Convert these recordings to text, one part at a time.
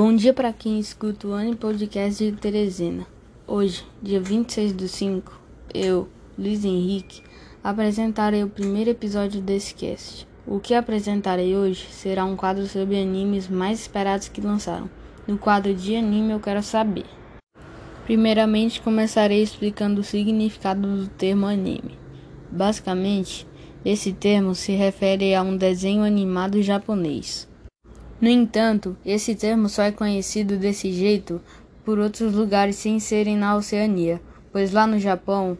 Bom dia para quem escuta o Ano Podcast de Teresina. Hoje, dia 26 do 5, eu, Luiz Henrique, apresentarei o primeiro episódio desse cast. O que apresentarei hoje será um quadro sobre animes mais esperados que lançaram. No quadro de anime eu quero saber. Primeiramente começarei explicando o significado do termo anime. Basicamente, esse termo se refere a um desenho animado japonês. No entanto, esse termo só é conhecido desse jeito por outros lugares sem serem na Oceania, pois lá no Japão,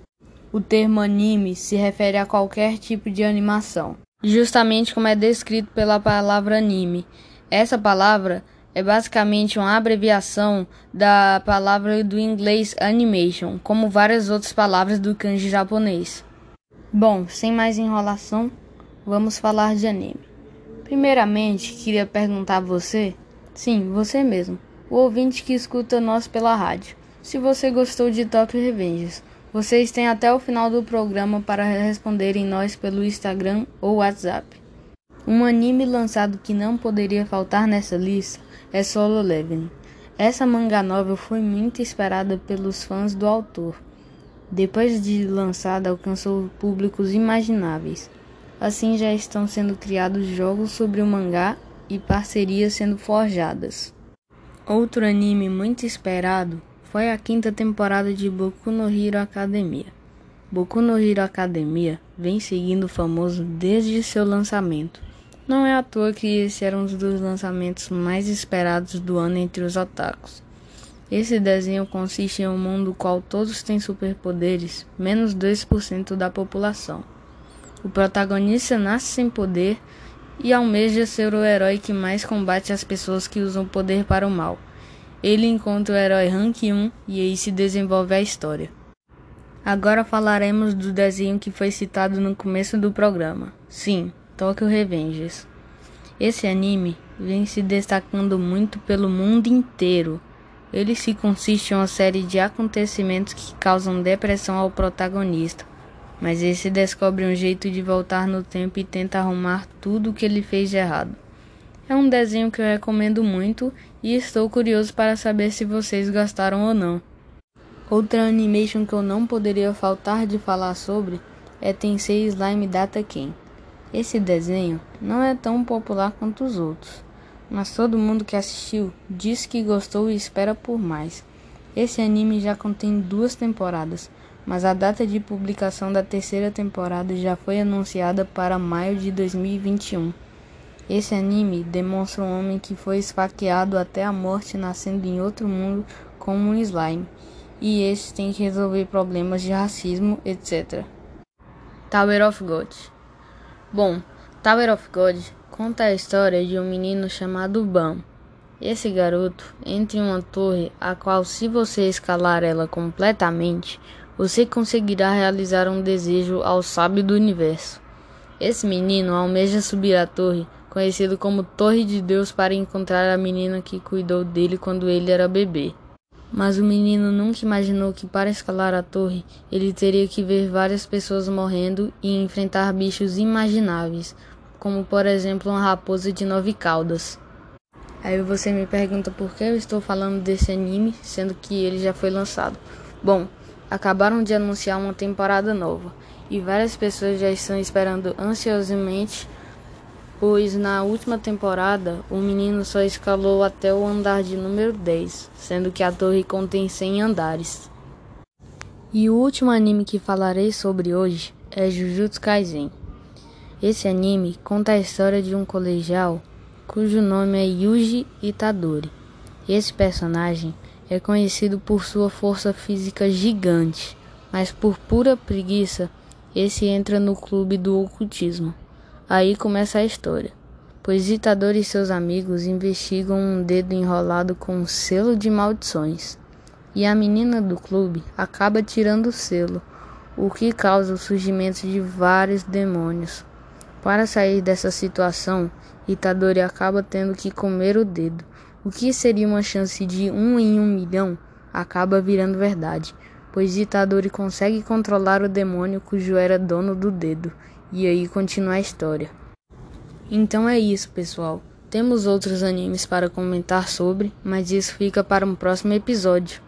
o termo anime se refere a qualquer tipo de animação, justamente como é descrito pela palavra anime. Essa palavra é basicamente uma abreviação da palavra do inglês animation, como várias outras palavras do kanji japonês. Bom, sem mais enrolação, vamos falar de anime. Primeiramente, queria perguntar a você, sim, você mesmo, o ouvinte que escuta nós pela rádio, se você gostou de Tokyo Revengers. Vocês têm até o final do programa para responderem nós pelo Instagram ou WhatsApp. Um anime lançado que não poderia faltar nessa lista é Solo Leveling. Essa manga novel foi muito esperada pelos fãs do autor. Depois de lançada, alcançou públicos imagináveis. Assim já estão sendo criados jogos sobre o mangá e parcerias sendo forjadas. Outro anime muito esperado foi a quinta temporada de Boku no Hero Academia. Boku no Hero Academia vem seguindo o famoso desde seu lançamento. Não é à toa que esse era um dos lançamentos mais esperados do ano entre os otakus. Esse desenho consiste em um mundo qual todos têm superpoderes, menos 2% da população. O protagonista nasce sem poder e almeja ser o herói que mais combate as pessoas que usam poder para o mal. Ele encontra o herói Rank 1 e aí se desenvolve a história. Agora falaremos do desenho que foi citado no começo do programa. Sim, Tokyo Revengers. Esse anime vem se destacando muito pelo mundo inteiro. Ele se consiste em uma série de acontecimentos que causam depressão ao protagonista mas esse descobre um jeito de voltar no tempo e tenta arrumar tudo o que ele fez de errado. É um desenho que eu recomendo muito e estou curioso para saber se vocês gostaram ou não. Outra animation que eu não poderia faltar de falar sobre é Tensei Slime Data Ken. Esse desenho não é tão popular quanto os outros, mas todo mundo que assistiu diz que gostou e espera por mais. Esse anime já contém duas temporadas mas a data de publicação da terceira temporada já foi anunciada para maio de 2021. Esse anime demonstra um homem que foi esfaqueado até a morte nascendo em outro mundo como um slime, e esse tem que resolver problemas de racismo, etc. Tower of God Bom, Tower of God conta a história de um menino chamado Bam. Esse garoto entra em uma torre a qual, se você escalar ela completamente, você conseguirá realizar um desejo ao sábio do universo. Esse menino almeja subir a torre, conhecido como Torre de Deus, para encontrar a menina que cuidou dele quando ele era bebê. Mas o menino nunca imaginou que para escalar a torre ele teria que ver várias pessoas morrendo e enfrentar bichos imagináveis, como por exemplo uma raposa de nove caudas. Aí você me pergunta por que eu estou falando desse anime, sendo que ele já foi lançado. Bom, acabaram de anunciar uma temporada nova e várias pessoas já estão esperando ansiosamente, pois na última temporada o menino só escalou até o andar de número 10, sendo que a torre contém 100 andares. E o último anime que falarei sobre hoje é Jujutsu Kaisen. Esse anime conta a história de um colegial cujo nome é Yuji Itadori. Esse personagem é conhecido por sua força física gigante, mas por pura preguiça, esse entra no clube do ocultismo. Aí começa a história, pois Itadori e seus amigos investigam um dedo enrolado com um selo de maldições, e a menina do clube acaba tirando o selo, o que causa o surgimento de vários demônios. Para sair dessa situação, Itadori acaba tendo que comer o dedo o que seria uma chance de um em um milhão acaba virando verdade, pois Itadori consegue controlar o demônio cujo era dono do dedo, e aí continua a história. Então é isso, pessoal. Temos outros animes para comentar sobre, mas isso fica para um próximo episódio.